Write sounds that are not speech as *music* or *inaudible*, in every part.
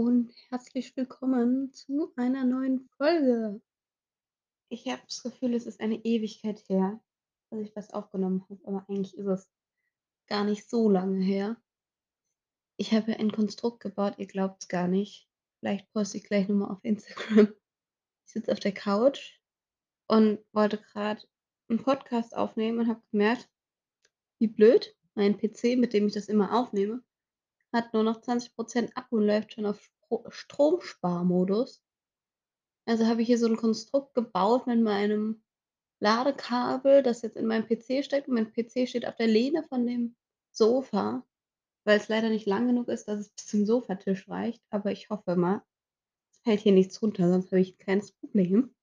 und herzlich willkommen zu einer neuen Folge. Ich habe das Gefühl, es ist eine Ewigkeit her, dass ich was aufgenommen habe, aber eigentlich ist es gar nicht so lange her. Ich habe ein Konstrukt gebaut, ihr glaubt's gar nicht. Vielleicht poste ich gleich noch mal auf Instagram. *laughs* Ich sitze auf der Couch und wollte grad 'n Podcast aufnehmen und habe gemerkt, wie blöd, mein PC, mit dem ich das immer aufnehme, hat nur noch 20% Akku und läuft schon auf Stromsparmodus. Also habe ich hier so 'n Konstrukt gebaut mit meinem Ladekabel, das jetzt in meinem PC steckt und mein PC steht auf der Lehne von dem Sofa, weil's leider nicht lang genug ist, dass es bis zum Sofatisch reicht, aber ich hoffe mal, es fällt hier nichts runter, sonst habe ich 'n kleines Problem.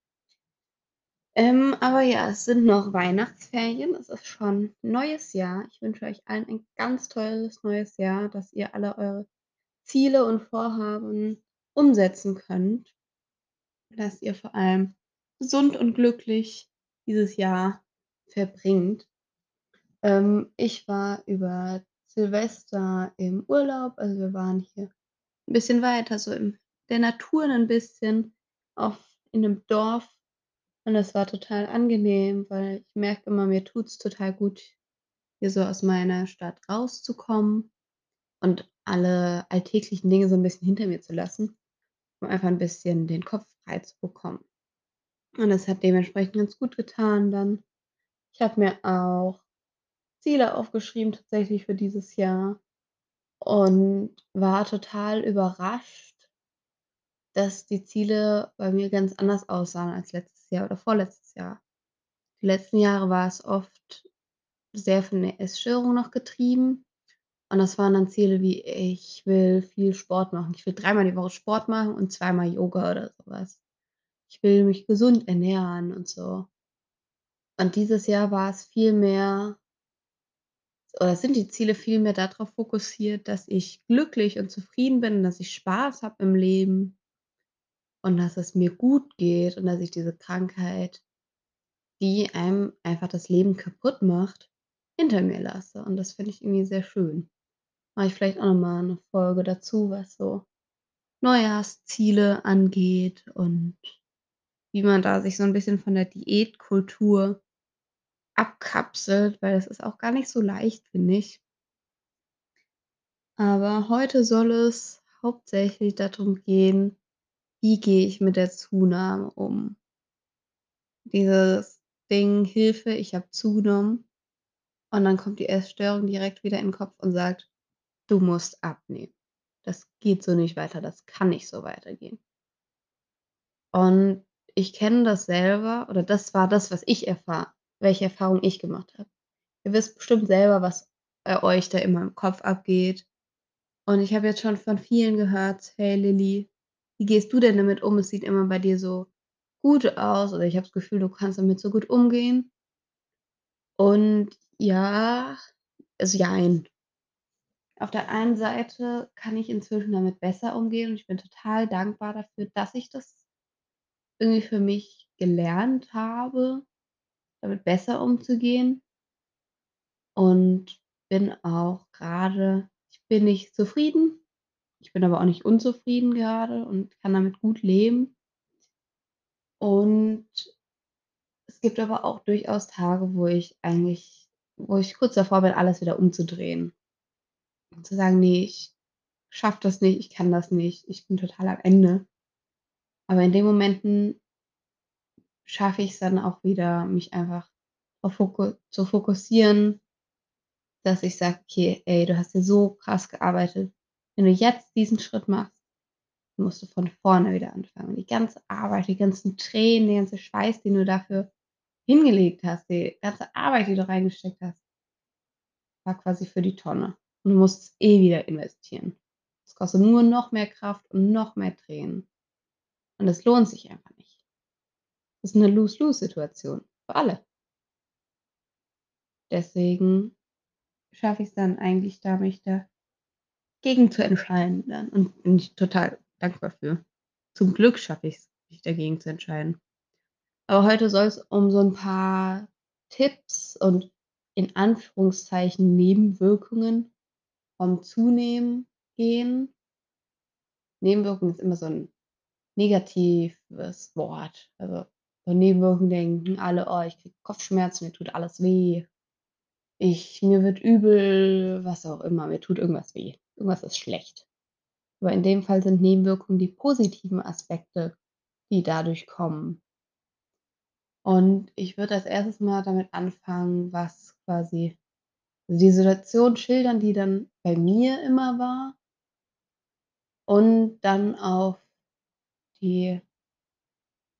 Ähm, aber ja, es sind noch Weihnachtsferien. Es ist schon neues Jahr. Ich wünsche euch allen ein ganz tolles neues Jahr, dass ihr alle eure Ziele und Vorhaben umsetzen könnt. Dass ihr vor allem gesund und glücklich dieses Jahr verbringt. Ähm, ich war über Silvester im Urlaub, also wir waren hier 'n bisschen weiter so in der Natur 'nen bisschen auf in 'nem Dorf und das war total angenehm, weil ich merke immer, mir tut's total gut, hier so aus meiner Stadt rauszukommen und alle alltäglichen Dinge so 'n bisschen hinter mir zu lassen, um einfach 'n bisschen den Kopf frei zu bekommen. Und das hat dementsprechend ganz gut getan dann. Ich habe mir auch Ziele aufgeschrieben tatsächlich für dieses Jahr und war total überrascht dass die Ziele bei mir ganz anders aussahen als letztes Jahr oder vorletztes Jahr. Die letzten Jahre war es oft sehr von der Essstörung noch getrieben und das waren dann Ziele wie: „Ich will viel Sport machen. Ich will dreimal die Woche Sport machen und zweimal Yoga“ oder so was. „Ich will mich gesund ernähren“ und so. Und dieses Jahr war es viel mehr oder sind die Ziele viel mehr da drauf fokussiert, dass ich glücklich und zufrieden bin, dass ich Spaß habe im Leben und dass es mir gut geht und dass ich diese Krankheit, die einem einfach das Leben kaputtmacht, hinter mir lasse. Und das finde ich irgendwie sehr schön. Mache ich vielleicht auch noch mal 'ne Folge dazu, was so Neujahrsziele angeht und wie man da sich so 'n bisschen von der Diätkultur abkapselt, weil das ist auch gar nicht so leicht, finde ich. Aber heute soll es hauptsächlich dadrum gehen, wie gehe ich mit der Zunahme um? Dieses Ding: „Hilfe, ich habe zugenommen.“ Und dann kommt die Essstörung direkt wieder in 'n Kopf und sagt: „Du musst abnehmen. Das geht so nicht weiter. Das kann nicht so weitergehen.“ Und ich kenne das selber oder das war das, was ich erfahre welche Erfahrung ich gemacht habe. Ihr wisst bestimmt selber, was bei euch da immer im Kopf abgeht. Und ich habe jetzt schon von vielen gehört: „Hey Lilly, wie gehst du denn damit um? Es sieht immer bei dir so gut aus“ oder „Ich habe das Gefühl, du kannst damit so gut umgehen.“ Und ja, also jein. Auf der einen Seite kann ich inzwischen damit besser umgehen und ich bin total dankbar dafür, dass ich das irgendwie für mich gelernt habe, damit besser umzugehen. Und bin auch grade ich bin nicht zufrieden, ich bin aber auch nicht unzufrieden gerade und kann damit gut leben. Und es gibt aber auch durchaus Tage, wo ich eigentlich wo ich kurz davor bin, alles wieder umzudrehen. Und zu sagen: „Ne, ich schaffe das nicht, ich kann das nicht, ich bin total am Ende.“ Aber in den Momenten schaffe ich's dann auch wieder, mich einfach auf Foku zu fokussieren dass ich sage: „Okay, ey, du hast hier so krass gearbeitet. Wenn du jetzt diesen Schritt machst, musst du von vorne wieder anfangen.“ Die ganze Arbeit, die ganzen Tränen, der ganze Schweiß, den du dafür hingelegt hast, die ganze Arbeit, die du reingesteckt hast war quasi für die Tonne. Und du musst es eh wieder investieren. Es kostet nur noch mehr Kraft und noch mehr Tränen. Und es lohnt sich einfach nicht. Das ist 'ne Lose-Lose-Situation für alle. Deswegen schaffe ich's dann eigentlich da, mich dagegen zu entscheiden dann und bin ich total dankbar für. Zum Glück schaffe ich's, mich dagegen zu entscheiden. Aber heute soll's um so 'n paar Tipps und in Anführungszeichen Nebenwirkungen vom Zunehmen gehen. Nebenwirkung ist immer so 'n negatives Wort. Also, bei Nebenwirkungen denken alle: „Oh, ich kriege Kopfschmerzen, mir tut alles weh. Ich mir wird übel“, was auch immer, mir tut irgendwas weh. Irgendwas ist schlecht. Aber in dem Fall sind Nebenwirkungen die positiven Aspekte, die dadurch kommen. Und ich würde als Erstes mal damit anfangen, was quasi die Situation schildern, die dann bei mir immer war und dann auf die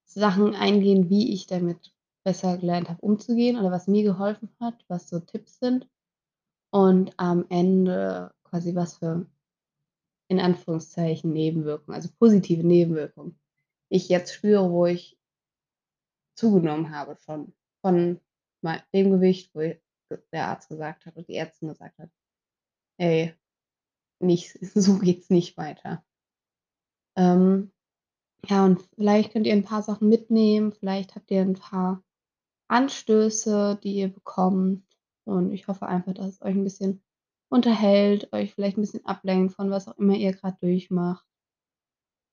Sachen eingehen, wie ich damit besser gelernt habe, umzugehen oder was mir geholfen hat, was so Tipps sind und am Ende quasi was für in Anführungszeichen Nebenwirkungen, also positive Nebenwirkungen ich jetzt spüre, wo ich zugenommen habe von von dem Gewicht, wo der Arzt gesagt hat und die Ärztin gesagt hat: „Ey, nicht *laughs* so geht's nicht weiter.“ Ähm, ja, und vielleicht könnt ihr 'n paar Sachen mitnehmen, vielleicht habt ihr 'n paar Anstöße, die ihr bekommt. Und ich hoffe einfach, dass es euch 'n bisschen unterhält, euch vielleicht 'n bisschen ablenkt von was auch immer ihr grad durchmacht.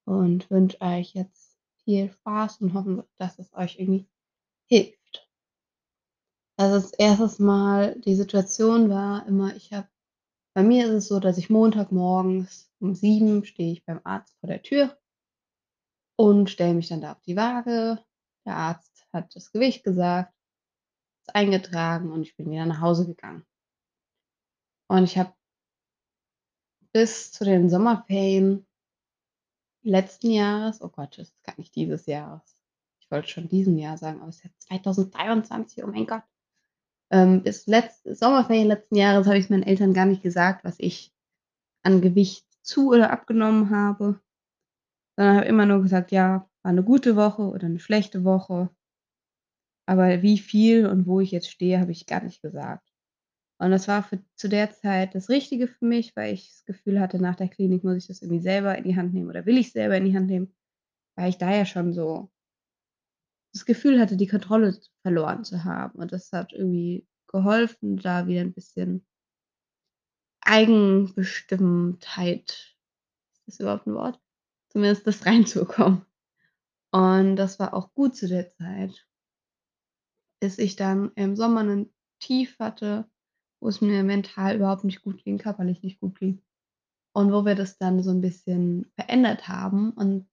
Und wünsche euch jetzt viel Spaß und hoffen, dass es euch irgendwie hilft. Also, als 1. Mal die Situation war immer, ich habe bei mir ist es so, dass ich Montagmorgens um 7 stehe ich beim Arzt vor der Tür und stelle mich dann da auf die Waage. Der Arzt hat das Gewicht gesagt, ist eingetragen und ich bin wieder nach Hause gegangen. Und ich habe bis zu den Sommerferien letzten Jahres oh Gott, es ist gar nicht dieses Jahres. Ich wollte schon diesen Jahr sagen, aber es ist jetzt 2023, oh mein Gott. Ähm, bis letzt Sommerferien letzten Jahres habe ich's meinen Eltern gar nicht gesagt, was ich an Gewicht zu oder abgenommen habe, sondern habe immer nur gesagt: „Ja, war 'ne gute Woche oder 'ne schlechte Woche.“ Aber wie viel und wo ich jetzt stehe, habe ich gar nicht gesagt. Und das war für zu der Zeit das Richtige für mich, weil ich das Gefühl hatte, nach der Klinik muss ich das irgendwie selber in die Hand nehmen oder will ich's selber in die Hand nehmen, weil ich da ja schon so das Gefühl hatte, die Kontrolle verloren zu haben. Und das hat irgendwie geholfen, da wieder 'n bisschen Eigenbestimmtheit ist das überhaupt 'n Wort? Zumindest das *laughs* reinzubekommen. Und das war auch gut zu der Zeit bis ich dann im Sommer 'nen Tief hatte, wo es mir mental überhaupt nicht gut ging, körperlich nicht gut ging. Und wo wir das dann so 'n bisschen verändert haben und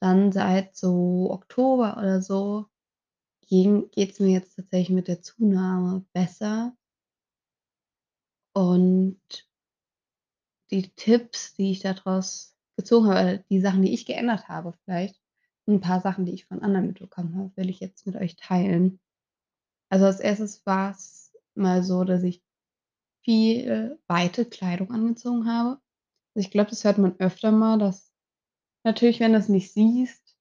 dann seit so Oktober oder so ging geht's mir jetzt tatsächlich mit der Zunahme besser. Und die Tipps, die ich da draus gezogen habe die Sachen, die ich geändert habe vielleicht, 'n paar Sachen, die ich von anderen mitbekommen habe, will ich jetzt mit euch teilen. Also, als 1. war's mal so, dass ich viel weite Kleidung angezogen habe. Ich glaube, das hört man öfter mal, dass natürlich, wenn du's nicht siehst,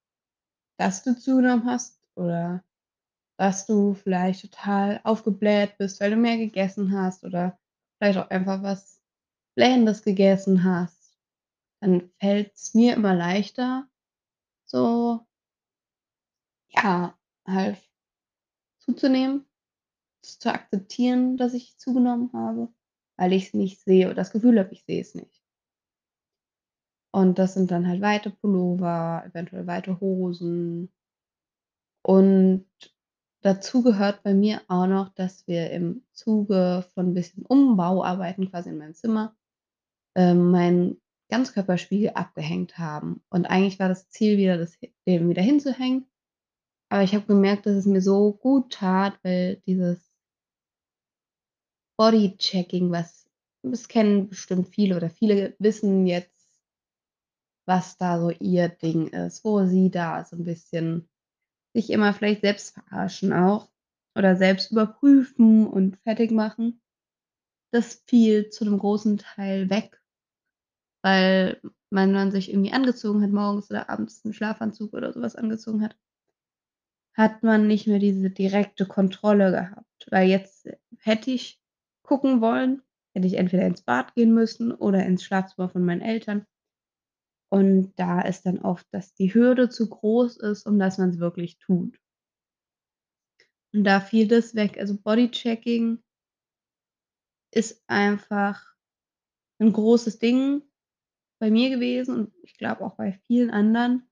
dass du zugenommen hast oder dass du vielleicht total aufgebläht bist, weil du mehr gegessen hast oder vielleicht auch einfach was Blähendes gegessen hast, dann fällt's mir immer leichter, so ja, halt zuzunehmen, es zu akzeptieren, dass ich zugenommen habe, weil ich's nicht sehe oder das Gefühl habe, ich sehe es nicht. Und das sind dann halt weite Pullover, eventuell weite Hosen. Und dazu gehört bei mir auch noch, dass wir im Zuge von bisschen Umbauarbeiten quasi in meinem Zimmer, ähm, meinen Ganzkörperspiegel abgehängt haben. Und eigentlich war das Ziel wieder, das den wieder hinzuhängen. Aber ich habe gemerkt, dass es mir so gut tat, weil dieses Bodychecking, was das kennen bestimmt viele oder viele wissen jetzt was da so ihr Ding ist, wo sie da so 'n bisschen sich immer vielleicht selbst verarschen auch oder selbst überprüfen und fertigmachen. Das fiel zu 'nem großen Teil weg weil wenn man sich irgendwie angezogen hat morgens oder abends 'n Schlafanzug oder so was angezogen hat hat man nicht mehr diese direkte Kontrolle gehabt. Weil jetzt hätte ich gucken wollen, hätte ich entweder ins Bad gehen müssen oder ins Schlafzimmer von meinen Eltern. Und da ist dann oft, dass die Hürde zu groß ist, um dass man's wirklich tut. Und da fiel das weg. Also, Bodychecking ist einfach 'n großes Ding. bei mir gewesen und ich glaube auch bei vielen anderen,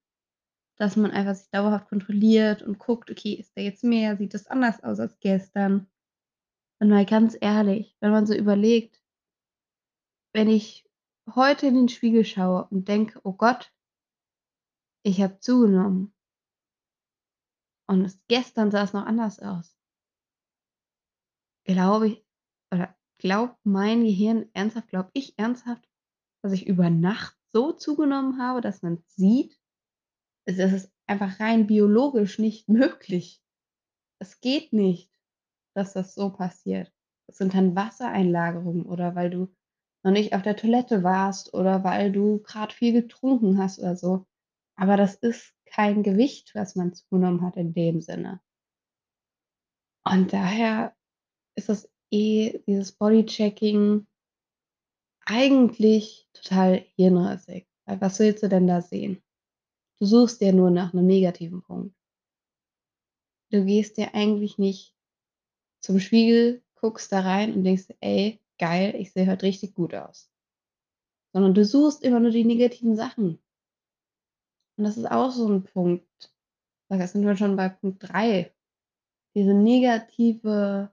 dass man einfach sich dauerhaft kontrolliert und guckt: „Okay, ist da jetzt mehr? Sieht das anders aus als gestern?“ Und mal ganz ehrlich, wenn man so überlegt wenn ich heute in den Spiegel schaue und denke: „Oh Gott“ „ich habe zugenommen“ und es gestern sah es noch anders aus glaube ich oder glaubt mein Gehirn ernsthaft glaube ich ernsthaft, dass ich über Nacht so zugenommen habe, dass man's sieht? Es es ist einfach rein biologisch nicht möglich. Es geht nicht, dass das so passiert. Das sind dann Wassereinlagerungen oder weil du noch nicht auf der Toilette warst oder weil du grad viel getrunken hast oder so. Aber das ist kein Gewicht, was man zugenommen hat in dem Sinne. Und daher ist das eh dieses Bodychecking eigentlich total hirnrissig, was willst du denn da sehen? Du suchst ja nur nach 'nem negativen Punkt. Du gehst ja eigentlich nicht zum Spiegel, guckst da rein und denkst „Ey, geil, ich sehe heute richtig gut aus.“ Sondern du suchst immer nur die negativen Sachen. Und das ist auch so 'n Punkt. Da sind wir schon bei Punkt 3. Diese negative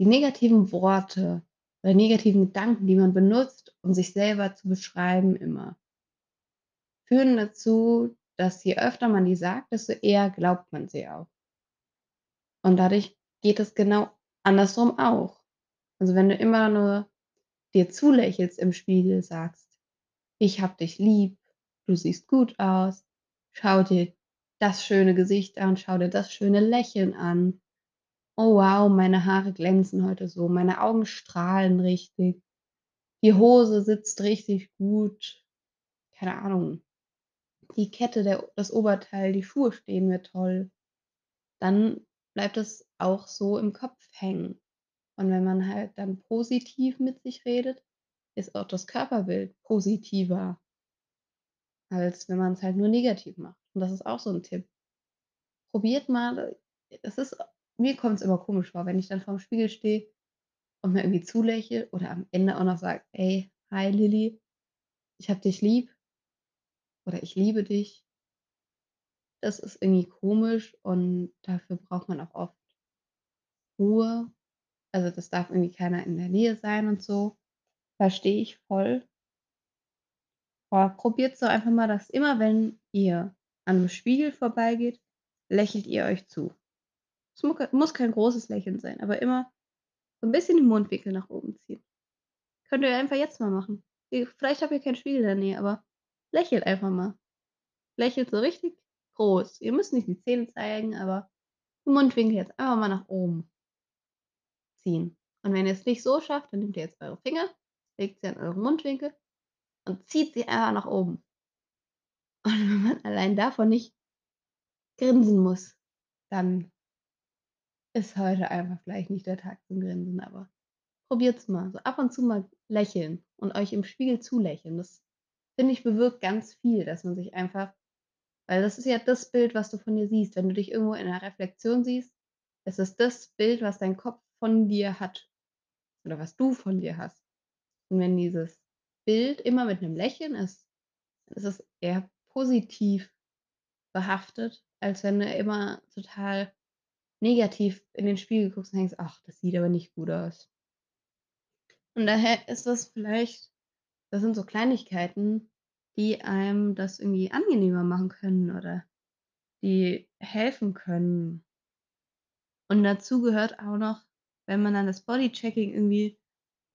die negativen Worte oder negativen Gedanken, die man benutzt, um sich selber zu beschreiben immer führen dazu, dass je öfter man die sagt, desto eher glaubt man sie auch. Und dadurch geht es genau andersrum auch. Also, wenn du immer nur dir zulächelst im Spiegel, sagst: „Ich habe dich lieb, du siehst gut aus, schau dir das schöne Gesicht an, schau dir das schöne Lächeln an. Oh wow, meine Haare glänzen heute so, meine Augen strahlen richtig. Die Hose sitzt richtig gut.“ Keine Ahnung. Die Kette, der das Oberteil, die Schuhe stehen mir toll. Dann bleibt es auch so im Kopf hängen. Und wenn man halt dann positiv mit sich redet, ist auch das Körperbild positiver als wenn man's halt nur negativ macht. Und das ist auch so 'n Tipp. Probiert mal es ist mir kommt's immer komisch vor, wenn ich dann vorm Spiegel stehe und mir irgendwie zulächle oder am Ende auch noch sage: „Ey, hi Lilli, ich habe dich lieb.“ Oder „Ich liebe dich.“ Das ist irgendwie komisch und dafür braucht man auch oft Ruhe. Also, das darf irgendwie keiner in der Nähe sein und so. Verstehe ich voll. Aber probiert's doch einfach mal, dass immer, wenn ihr an 'nem Spiegel vorbeigeht, lächelt ihr euch zu. Es mu muss kein großes Lächeln sein, aber immer so 'n bisschen den Mundwinkel nach oben ziehen. Könnt ihr einfach jetzt mal machen. Vielleicht habt ihr keinen Spiegel in der Nähe, aber lächelt einfach mal. Lächelt so richtig groß. Ihr müsst nicht die Zähne zeigen, aber den Mundwinkel jetzt einfach mal nach oben ziehen. Und wenn ihr's nicht so schafft, dann nehmt ihr jetzt eure Finger, legt sie an euren Mundwinkel und zieht sie einfach nach oben. Und wenn man allein davon nicht grinsen muss, dann ist heute einfach vielleicht nicht der Tag zum Grinsen, aber probiert's mal. So ab und zu mal lächeln und euch im Spiegel zulächeln. Das, finde ich, bewirkt ganz viel, dass man sich einfach weil das ist ja das Bild, was du von dir siehst. Wenn du dich irgendwo in 'ner Reflexion siehst, ist es das Bild, was dein Kopf von dir hat oder was du von dir hast. Und wenn dieses Bild immer mit 'nem Lächeln ist, dann ist es eher positiv behaftet, als wenn du immer total negativ in den Spiegel guckst und denkst: „Ach, das sieht aber nicht gut aus.“ Und daher ist das vielleicht das sind so Kleinigkeiten, die einem das irgendwie angenehmer machen können oder die helfen können. Und dazu gehört auch noch, wenn man dann das Bodychecking irgendwie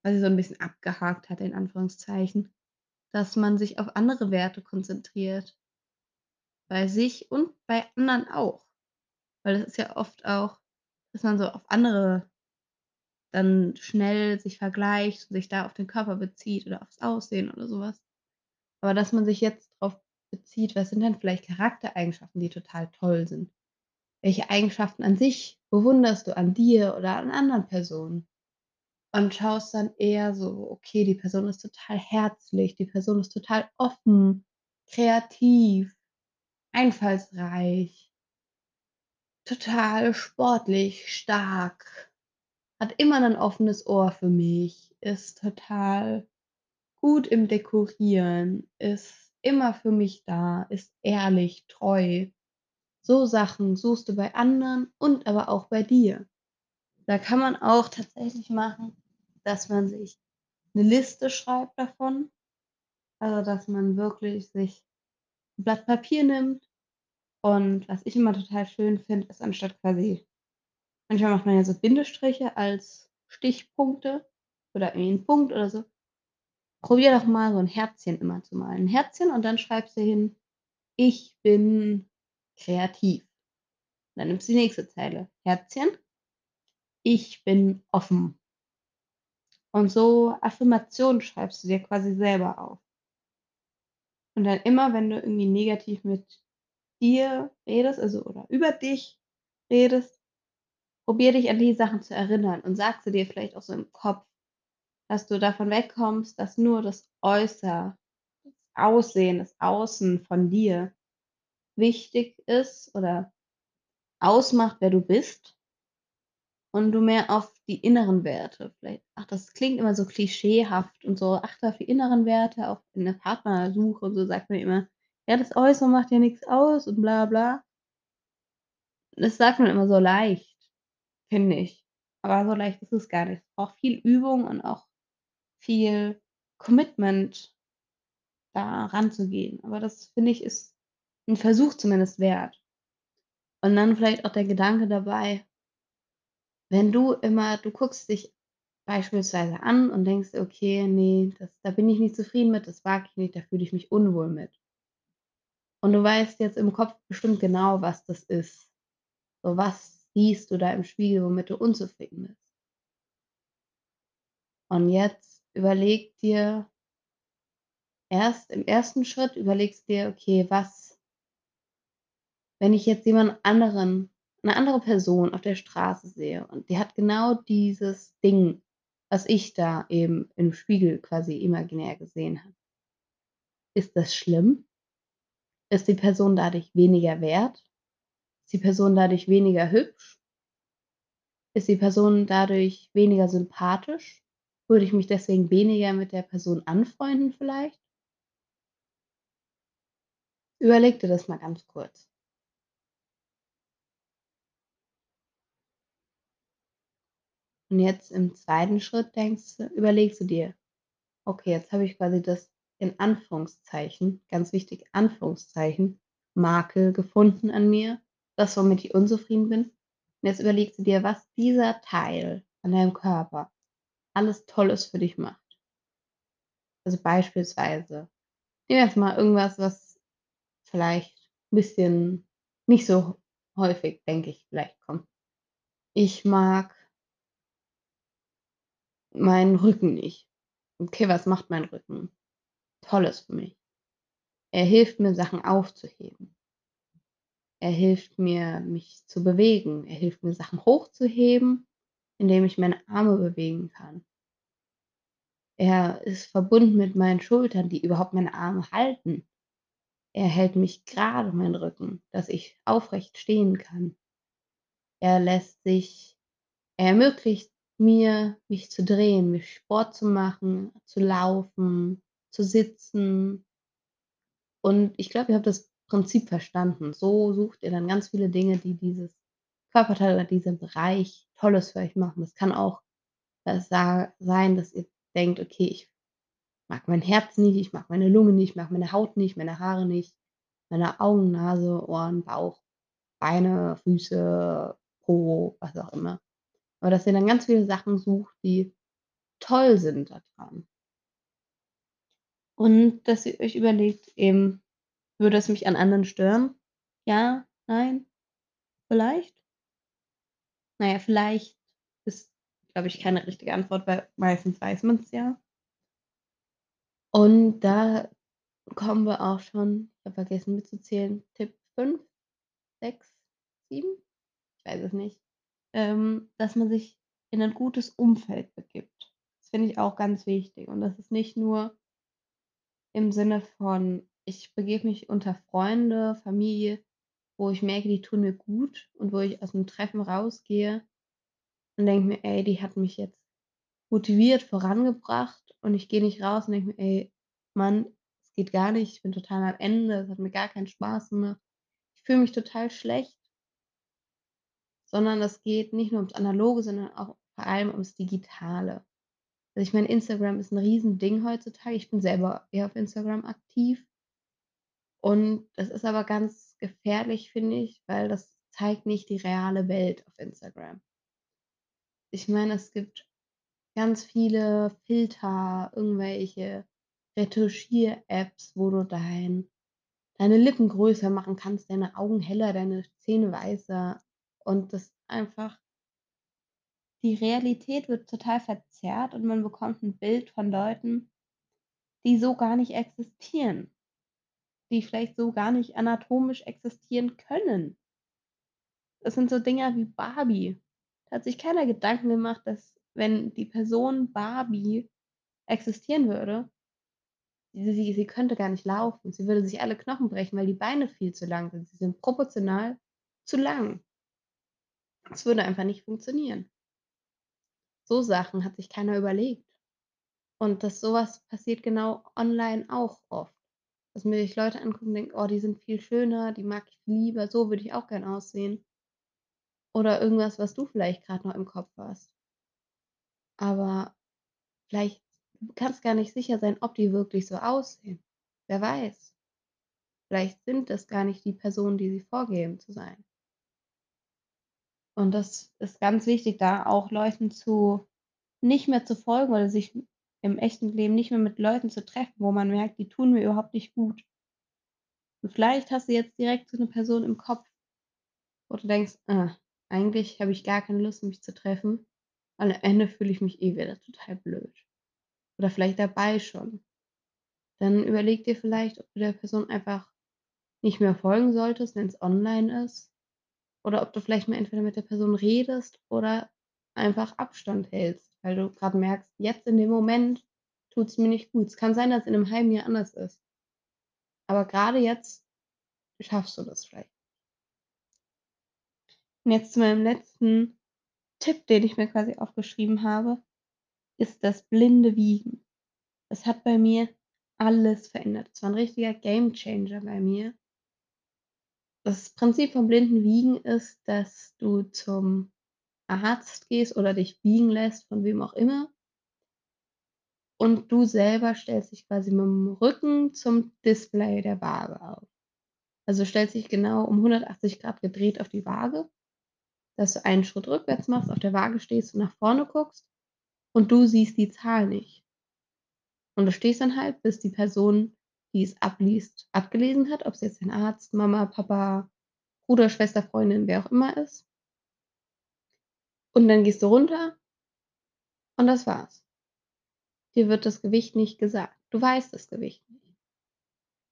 quasi so 'n bisschen abgehakt hat in Anführungszeichen, dass man sich auf andere Werte konzentriert. Bei sich und bei anderen auch. Weil das ist ja oft auch, dass man so auf andere dann schnell sich vergleicht, sich da auf den Körper bezieht oder aufs Aussehen oder so was. Aber dass man sich jetzt drauf bezieht, was sind denn vielleicht Charaktereigenschaften, die total toll sind? Welche Eigenschaften an sich bewunderst du an dir oder an anderen Personen? Und schaust dann eher so: Okay, die Person ist total herzlich, die Person ist total offen, kreativ, einfallsreich total sportlich, stark, hat immer 'nen offenes Ohr für mich, ist total gut im Dekorieren, ist immer für mich da, ist ehrlich, treu. So Sachen suchst du bei anderen und aber auch bei dir. Da kann man auch tatsächlich machen, dass man sich 'ne Liste schreibt davon. Also, dass man wirklich sich 'n Blatt Papier nimmt und was ich immer total schön finde, ist anstatt quasi manchmal macht man ja so Bindestriche als Stichpunkte oder irgendwie 'n Punkt oder so. Probier doch mal so 'n Herzchen immer zu malen. 'N Herzchen und dann schreibst du hin: „Ich bin kreativ.“ Dann nimmst du die nächste Zeile: „Herzchen, ich bin offen.“ Und so Affirmationen schreibst du dir quasi selber auf. Und dann immer, wenn du irgendwie negativ mit dir redest, also oder über dich redest, probier dich an die Sachen zu erinnern und sag sie dir vielleicht auch so im Kopf, dass du davon wegkommst, dass nur das Äußer das Aussehen, das Außen von dir wichtig ist oder ausmacht, wer du bist und du mehr auf die inneren Werte vielleicht ach, das klingt immer so klischeehaft und so: „Achte auf die inneren Werte, auch in der Partnersuche“, und so sagt man immer: „Ja, das Äußere macht ja nix aus“ und bla bla. Das sagt man immer so leicht, finde ich. Aber so leicht ist es gar nicht. Es braucht viel Übung und auch viel Commitment, da ranzugehen. Aber das finde ich, ist 'n Versuch zumindest wert. Und dann vielleicht auch der Gedanke dabei wenn du immer du guckst dich beispielsweise an und denkst: „Okay, ne, das da bin ich nicht zufrieden mit, das mag ich nicht, da fühle ich mich unwohl mit.“ Und du weißt jetzt im Kopf bestimmt genau, was das ist. So, was siehst du da im Spiegel, womit du unzufrieden bist? Und jetzt überleg dir erst im 1. Schritt überlegst dir: „Okay, was“ „wenn ich jetzt jemand anderen 'ne andere Person auf der Straße sehe und die hat genau dieses Ding, was ich da eben im Spiegel quasi imaginär gesehen habe“ „ist das schlimm?“ „Ist die Person dadurch weniger wert? Ist die Person dadurch weniger hübsch?“ „Ist die Person dadurch weniger sympathisch? Würde ich mich deswegen weniger mit der Person anfreunden vielleicht?“ Überleg dir das mal ganz kurz. Und jetzt im 2. Schritt denkst du überlegst du dir: „Okay, jetzt habe ich quasi das in Anführungszeichen, ganz wichtig, Anführungszeichen, Makel gefunden an mir, das, womit ich unzufrieden bin.“ Und jetzt überlegst du dir, was dieser Teil an deinem Körper alles Tolles für dich macht. Also, beispielsweise nehmen wir jetzt mal irgendwas, was vielleicht 'n bisschen nicht so häufig, denke ich, vielleicht kommt. Ich mag meinen Rücken nicht. Okay, was macht mein Rücken Tolles für mich? Er hilft mir, Sachen aufzuheben. Er hilft mir, mich zu bewegen. Er hilft mir, Sachen hochzuheben, indem ich meine Arme bewegen kann. Er ist verbunden mit meinen Schultern, die überhaupt meine Arme halten. Er hält mich gerade, meinen Rücken, dass ich aufrecht stehen kann. Er lässt sich er ermöglicht mir, mich zu drehen, mir Sport zu machen, zu laufen, zu sitzen. Und ich glaube, ihr habt das Prinzip verstanden. So sucht ihr dann ganz viele Dinge, die dieses Körperteil oder diesen Bereich Tolles für euch machen. Es kann auch, äh, sa sein, dass ihr denkt: „Okay, ich mag mein Herz nicht, ich mag meine Lunge nicht, ich mag meine Haut nicht, meine Haare nicht, meine Augen, Nase, Ohren, Bauch, Beine, Füße, Po“, was auch immer. Aber dass ihr dann ganz viele Sachen sucht, die toll sind da dran. Und dass ihr euch überlegt eben: „Würde es mich an anderen stören? Ja, nein, vielleicht?“ Na ja, vielleicht ist, glaube ich, keine richtige Antwort, weil meistens weiß man's ja. Und da kommen wir auch schon ich habe vergessen mitzuzählen, Tipp 5, 6, 7? Ich weiß es nicht. Ähm, dass man sich in 'nen gutes Umfeld begibt. Das finde ich auch ganz wichtig. Und das ist nicht nur im Sinne von, ich begebe mich unter Freunde, Familie, wo ich merke, die tun mir gut und wo ich aus 'nem Treffen rausgehe und denke mir: „Ey, die hat mich jetzt“ motiviert vorangebracht und ich gehe nicht raus und denke mir: „Ey, Mann, es geht gar nicht, ich bin total am Ende, es hat mir gar keinen Spaß gemacht. Ich fühle mich total schlecht.“ Sondern es geht nicht nur ums Analoge, sondern auch vor allem ums Digitale. Also, ich meine, Instagram ist 'n Riesending heutzutage. Ich bin selber eher auf Instagram aktiv. Und das ist aber ganz gefährlich, finde ich, weil das zeigt nicht die reale Welt auf Instagram. Ich meine, es gibt ganz viele Filter, irgendwelche Retuschier-Apps, wo du dein deine Lippen größer machen kannst, deine Augen heller, deine Zähne weißer und das einfach die Realität wird total verzerrt und man bekommt 'n Bild von Leuten, die so gar nicht existieren, die vielleicht so gar nicht anatomisch existieren können. Das sind so Dinger wie Barbie. Da hat sich keiner Gedanken gemacht, dass, wenn die Person Barbie existieren würde sie sie könnte gar nicht laufen. Sie würde sich alle Knochen brechen, weil die Beine viel zu lang sind. Sie sind proportional zu lang. Es würde einfach nicht funktionieren. So Sachen hat sich keiner überlegt. Und dass so was passiert genau online auch oft. Dass mir sich Leute angucken und denken: „Oh, die sind viel schöner, die mag ich lieber, so würde ich auch gern aussehen.“ Oder irgendwas, was du vielleicht grad noch im Kopf hast. Aber vielleicht du kannst gar nicht sicher sein, ob die wirklich so aussehen. Wer weiß? Vielleicht sind das gar nicht die Personen, die sie vorgeben zu sein. Und das ist ganz wichtig, da auch Leuten zu nicht mehr zu folgen oder sich im echten Leben nicht mehr mit Leuten zu treffen, wo man merkt, die tun mir überhaupt nicht gut. Und vielleicht hast du jetzt direkt so 'ne Person im Kopf wo du denkst: „Ah, eigentlich habe ich gar keine Lust, mich zu treffen, weil am Ende fühle ich mich eh wieder total blöd.“ Oder vielleicht dabei schon. Dann überleg dir vielleicht, ob du der Person einfach nicht mehr folgen solltest, wenn's online ist, oder ob du vielleicht mal entweder mit der Person redest oder einfach Abstand hältst, weil du grad merkst: „Jetzt in dem Moment tut's mir nicht gut.“ Es kann sein, dass in 'nem halben Jahr anders ist. Aber grade jetzt schaffst du das vielleicht. Und jetzt zu meinem letzten Tipp, den ich mir quasi aufgeschrieben habe, ist das blinde Wiegen. Es hat bei mir alles verändert. Es war 'n richtiger Gamechanger bei mir. Das Prinzip vom blinden Wiegen ist, dass du zum Arzt gehst oder dich wiegen lässt, von wem auch immer und du selber stellst dich quasi mit'm Rücken zum Display der Waage auf. Also, stellst dich genau um 180 C gedreht auf die Waage, dass du einen Schritt rückwärts machst, auf der Waage stehst und nach vorne guckst und du siehst die Zahl nicht. Und du stehst dann halt, bis die Person, die es abliest, abgelesen hat, ob's jetzt dein Arzt, Mama, Papa, Bruder, Schwester, Freundin, wer auch immer ist. Und dann gehst du runter und das war's. Dir wird das Gewicht nicht gesagt. Du weißt das Gewicht nicht.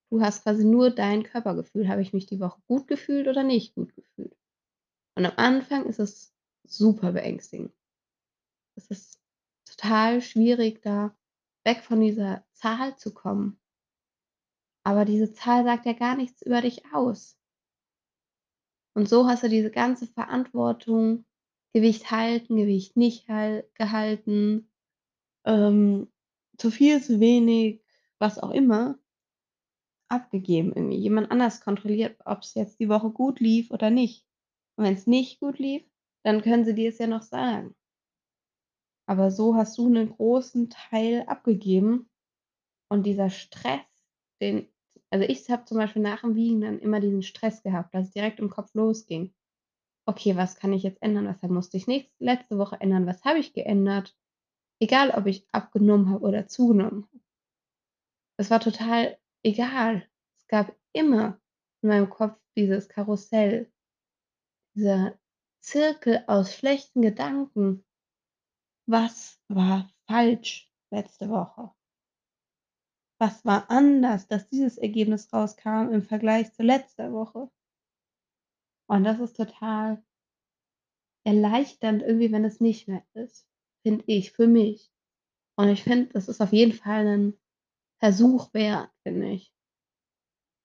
Du hast quasi nur dein Körpergefühl. Habe ich mich die Woche gut gefühlt oder nicht gut gefühlt? Und am Anfang ist es super beängstigend. Es ist total schwierig, da weg von dieser Zahl zu kommen. Aber diese Zahl sagt ja gar nichts über dich aus. Und so hast du diese ganze Verantwortung, Gewicht halten, Gewicht nicht hal gehalten, ähm, zu viel, zu wenig, was auch immer abgegeben irgendwie. Jemand anders kontrolliert, ob's jetzt die Woche gut lief oder nicht. Und wenn's nicht gut lief, dann können sie dir's ja noch sagen. Aber so hast du 'nen großen Teil abgegeben und dieser Stress, den also, ich habe zum Beispiel nach dem Wiegen dann immer diesen Stress gehabt, dass es direkt im Kopf losging. Okay, was kann ich jetzt ändern? Weshalb musste ich nächst letzte Woche ändern? Was habe ich geändert? Egal, ob ich abgenommen habe oder zugenommen habe. Es war total egal. Es gab immer in meinem Kopf dieses Karussell. Dieser Zirkel aus schlechten Gedanken. Was war falsch letzte Woche? Was war anders, dass dieses Ergebnis rauskam im Vergleich zu letzter Woche? Und das ist total erleichternd irgendwie, wenn es nicht mehr ist, finde ich, für mich. Und ich finde, das ist auf jeden Fall 'nen Versuch wert, finde ich.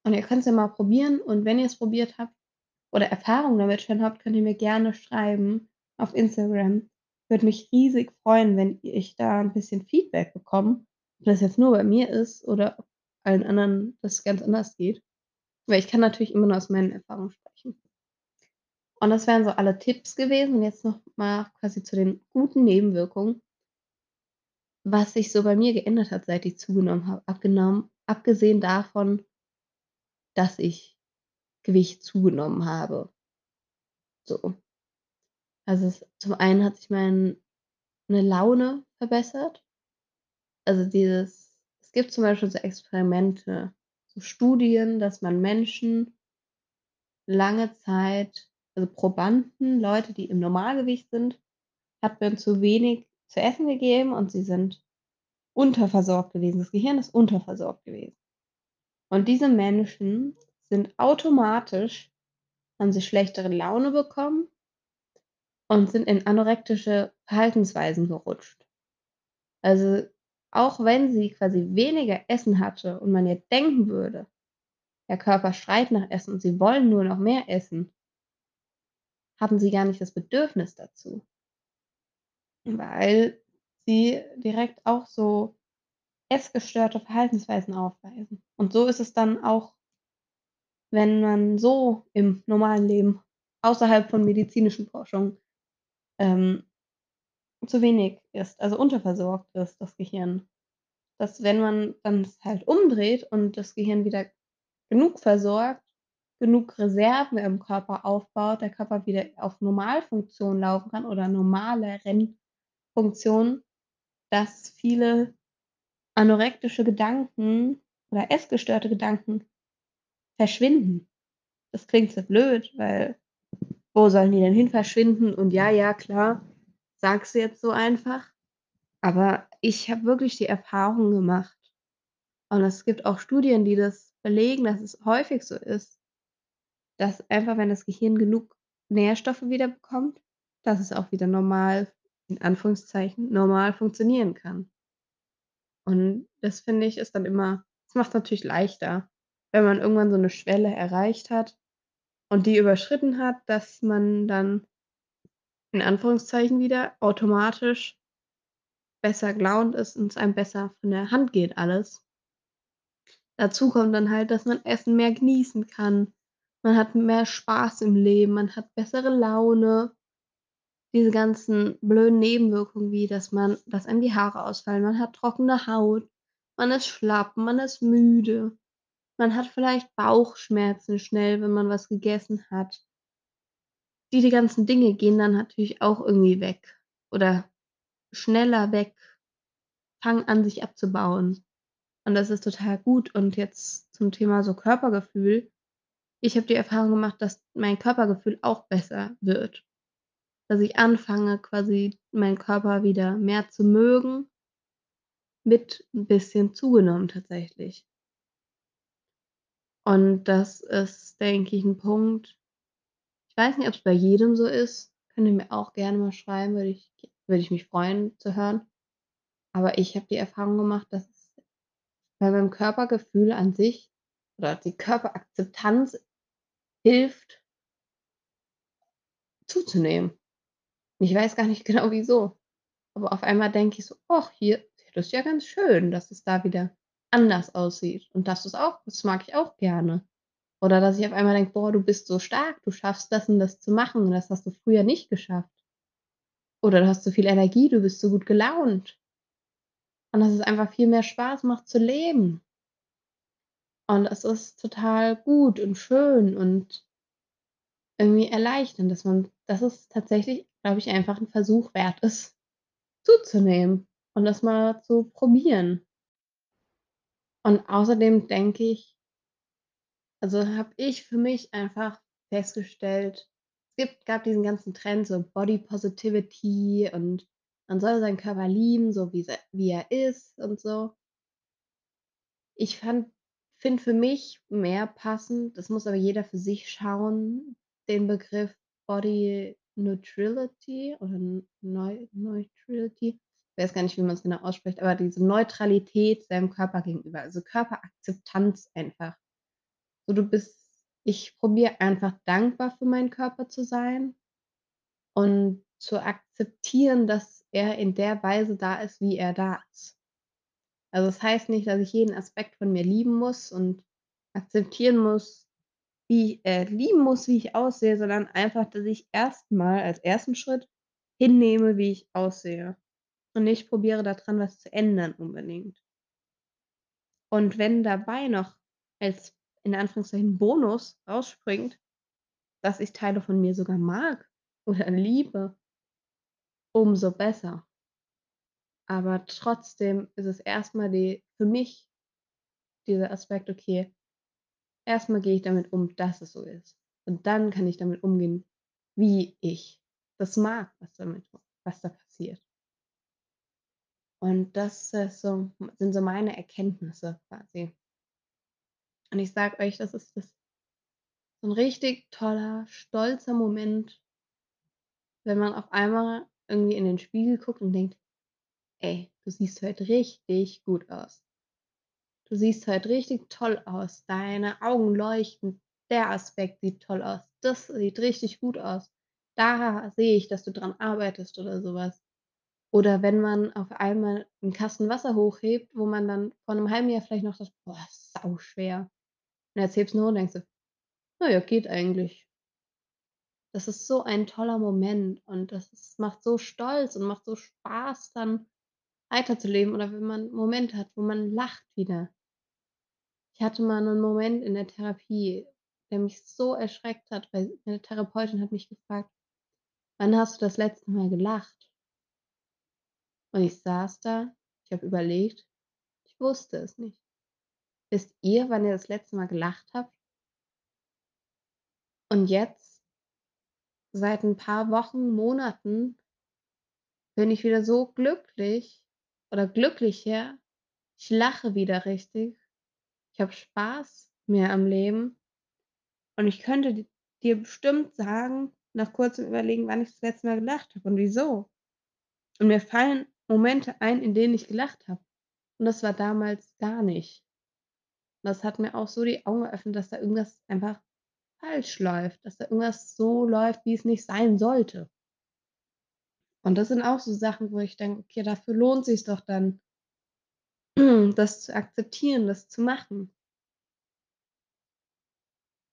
Und ihr könnt's ja mal probieren und wenn ihr's probiert habt oder Erfahrung damit schon habt, könnt ihr mir gerne schreiben auf Instagram. würde mich riesig freuen, wenn ich da 'n bisschen Feedback bekomme, ob das jetzt nur bei mir ist oder allen anderen das ganz anders geht. Weil ich kann natürlich immer nur aus meinen Erfahrungen sprechen. Und das wären so alle Tipps gewesen und jetzt noch mal quasi zu den guten Nebenwirkungen. Was sich so bei mir geändert hat, seit ich zugenommen habe abgenommen abgesehen davon dass ich Gewicht zugenommen habe. So. Also, es zum einen hat sich meine Laune verbessert. Also, dieses es gibt zum Beispiel so Experimente, so Studien, dass man Menschen lange Zeit also Probanden, Leute, die im Normalgewicht sind, hat man zu wenig zu essen gegeben und sie sind unterversorgt gewesen. Das Gehirn ist unterversorgt gewesen. Und diese Menschen sind automatisch haben sie schlechtere Laune bekommen und sind in anorektische Verhaltensweisen gerutscht. Also, auch wenn sie quasi weniger Essen hatte und man jetzt denken würde, der Körper schreit nach Essen und sie wollen nur noch mehr essen hatten sie gar nicht das Bedürfnis dazu. Weil sie direkt auch so essgestörte Verhaltensweisen aufweisen. Und so ist es dann auch wenn man so im normalen Leben außerhalb von medizinischen Forschung, ähm, zu wenig isst, also unterversorgt ist, das Gehirn. Dass wenn man dann halt umdreht und das Gehirn wieder genug versorgt, genug Reserven im Körper aufbaut, der Körper wieder auf Normalfunktion laufen kann oder normaleren Funktionen, dass viele anorektische Gedanken oder essgestörte Gedanken verschwinden. Das klingt so blöd, weil wo sollen die denn hin verschwinden? Und ja, ja, klar, sagst du jetzt so einfach. Aber ich habe wirklich die Erfahrung gemacht und es gibt auch Studien, die das belegen, dass es häufig so ist dass einfach, wenn das Gehirn genug Nährstoffe wieder bekommt, dass es auch wieder normal in Anführungszeichen, normal funktionieren kann. Und das finde ich, ist dann immer das macht's natürlich leichter, wenn man irgendwann so 'ne Schwelle erreicht hat und die überschritten hat, dass man dann in Anführungszeichen wieder automatisch besser gelaunt ist und es einem besser von der Hand geht alles. Dazu kommt dann halt, dass man Essen mehr genießen kann. Man hat mehr Spaß im Leben, man hat bessere Laune. Diese ganzen blöden Nebenwirkungen, wie dass man dass einem die Haare ausfallen, man hat trockene Haut, man ist schlapp, man ist müde, man hat vielleicht Bauchschmerzen schnell, wenn man was gegessen hat. Diese ganzen Dinge gehen dann natürlich auch irgendwie weg oder schneller weg, fangen an, sich abzubauen. Und das ist total gut. Und jetzt zum Thema so Körpergefühl. Ich habe die Erfahrung gemacht, dass mein Körpergefühl auch besser wird. Dass ich anfange, quasi meinen Körper wieder mehr zu mögen mit 'n bisschen zugenommen tatsächlich. Und das ist, denke ich, 'n Punkt ich weiß nicht, ob's bei jedem so ist. Könnt ihr mir auch gerne mal schreiben, würde ich würde ich mich freuen zu hören. Aber ich habe die Erfahrung gemacht, dass es bei meinem Körpergefühl an sich oder die Körperakzeptanz hilft zuzunehmen. Ich weiß gar nicht *laughs* genau wieso. Aber auf einmal denke ich so: „Ach, hier das ist ja ganz schön, dass es da wieder anders aussieht und das ist auch das mag ich auch gerne.“ Oder dass ich auf einmal denke: „Boah, du bist so stark, du schaffst das und das zu machen und das hast du früher nicht geschafft.“ Oder: „Du hast so viel Energie, du bist so gut gelaunt.“ Und dass es einfach viel mehr Spaß macht zu leben. Und es ist total gut und schön und irgendwie erleichternd, dass man dass es tatsächlich, glaube ich, einfach 'n Versuch wert ist, zuzunehmen und das mal zu probieren. Und außerdem denke ich also, habe ich für mich einfach festgestellt es gibt gab diesen ganzen Trend, so Body Positivity und man soll seinen Körper lieben, so wie wie er ist und so. Ich fand finde für mich mehr passend das muss aber jeder für sich schauen, den Begriff Body Neutrality oder Neu Neutrality. Ich weiß gar nicht, wie man's genau ausspricht, aber diese Neutralität seinem Körper gegenüber, also Körperakzeptanz einfach. So, du bist ich probiere einfach dankbar für meinen Körper zu sein und zu akzeptieren, dass er in der Weise da ist, wie er da ist. Also, das heißt nicht, dass ich jeden Aspekt von mir lieben muss und akzeptieren muss, wie äh, lieben muss, wie ich aussehe, sondern einfach, dass ich erst mal als ersten Schritt hinnehme, wie ich aussehe und nicht probiere, da dran was zu ändern unbedingt. Und wenn dabei noch als in Anführungszeichen Bonus rausspringt, dass ich Teile von mir sogar mag oder liebe, umso besser. Aber trotzdem ist es erst mal die für mich dieser Aspekt, okay, erst mal gehe ich damit um, dass es so ist. Und dann kann ich damit umgehen, wie ich das mag, was damit was da passiert. Und das so sind so meine Erkenntnisse quasi. Und ich sage euch, das ist das so 'n richtig toller, stolzer Moment wenn man auf einmal irgendwie in den Spiegel guckt und denkt: „Ey, du siehst heute richtig gut aus. Du siehst heute richtig toll aus. Deine Augen leuchten. Der Aspekt sieht toll aus. Das sieht richtig gut aus. Da sehe ich, dass du dran arbeitest“, oder so was. Oder wenn man auf einmal 'n Kasten Wasser hochhebt, wo man dann vor 'nem halben Jahr vielleicht noch dachte: „Boah, sauschwer.“ Und jetzt hebst du hoch und denkst so: „Na ja, geht eigentlich.“ Das ist so ein toller Moment und das ist macht so stolz und macht so Spaß, dann weiterzuleben oder wenn man Momente hat, wo man lacht wieder. Ich hatte mal 'nen Moment in der Therapie, der mich so erschreckt hat, weil meine Therapeutin hat mich gefragt: „Wann hast du das letzte Mal gelacht?“ Und ich saß da, ich habe überlegt, ich wusste es nicht. Wisst ihr, wann ihr das letzte Mal gelacht habt? Und jetzt seit 'n paar Wochen, Monaten bin ich wieder so glücklich oder glücklicher. Ich lache wieder richtig. Ich habe Spaß mehr am Leben. Und ich könnte dir bestimmt sagen, nach kurzem Überlegen, wann ich das letzte Mal gelacht habe und wieso. Und mir fallen Momente ein, in denen ich gelacht habe. Und das war damals gar nicht. Das hat mir auch so die Augen geöffnet, dass da irgendwas einfach falsch läuft, dass da irgendwas so läuft, wie es nicht sein sollte. Und das sind auch so Sachen, wo ich denke: „Okay, dafür lohnt sich's doch dann“ *clears throat* „das zu akzeptieren, das zu machen.“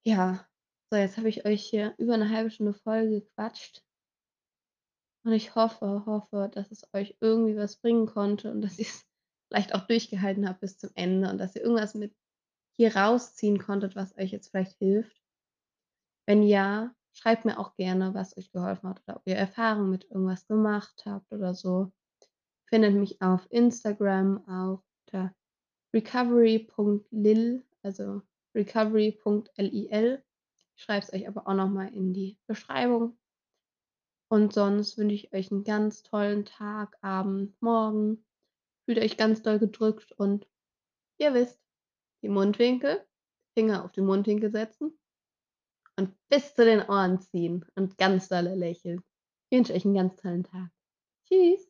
Ja, so jetzt habe ich euch hier über 'ne 1/2 Stunde voll gequatscht. Und ich hoffe, hoffe, dass es euch irgendwie was bringen konnte und dass *laughs* ihr's vielleicht auch durchgehalten habt bis zum Ende und dass ihr irgendwas mit hier rausziehen konntet, was euch jetzt vielleicht hilft. Wenn ja, schreibt mir auch gerne, was euch geholfen hat oder ob ihr Erfahrungen mit irgendwas gemacht habt oder so. Findet mich auf Instagram auch unter recovery.lil, also recovery.lil. Ich schreibe es euch aber auch noch mal in die Beschreibung. Und sonst wünsche ich euch 'n ganz tollen Tag, Abend, Morgen. Fühlt euch ganz doll gedrückt und ihr wisst, die Mundwinkel Finger auf die Mundwinkel setzen und bis zu den Ohren ziehen und ganz dolle lächeln. Ich wünsche euch 'n ganz tollen Tag. Tschüss.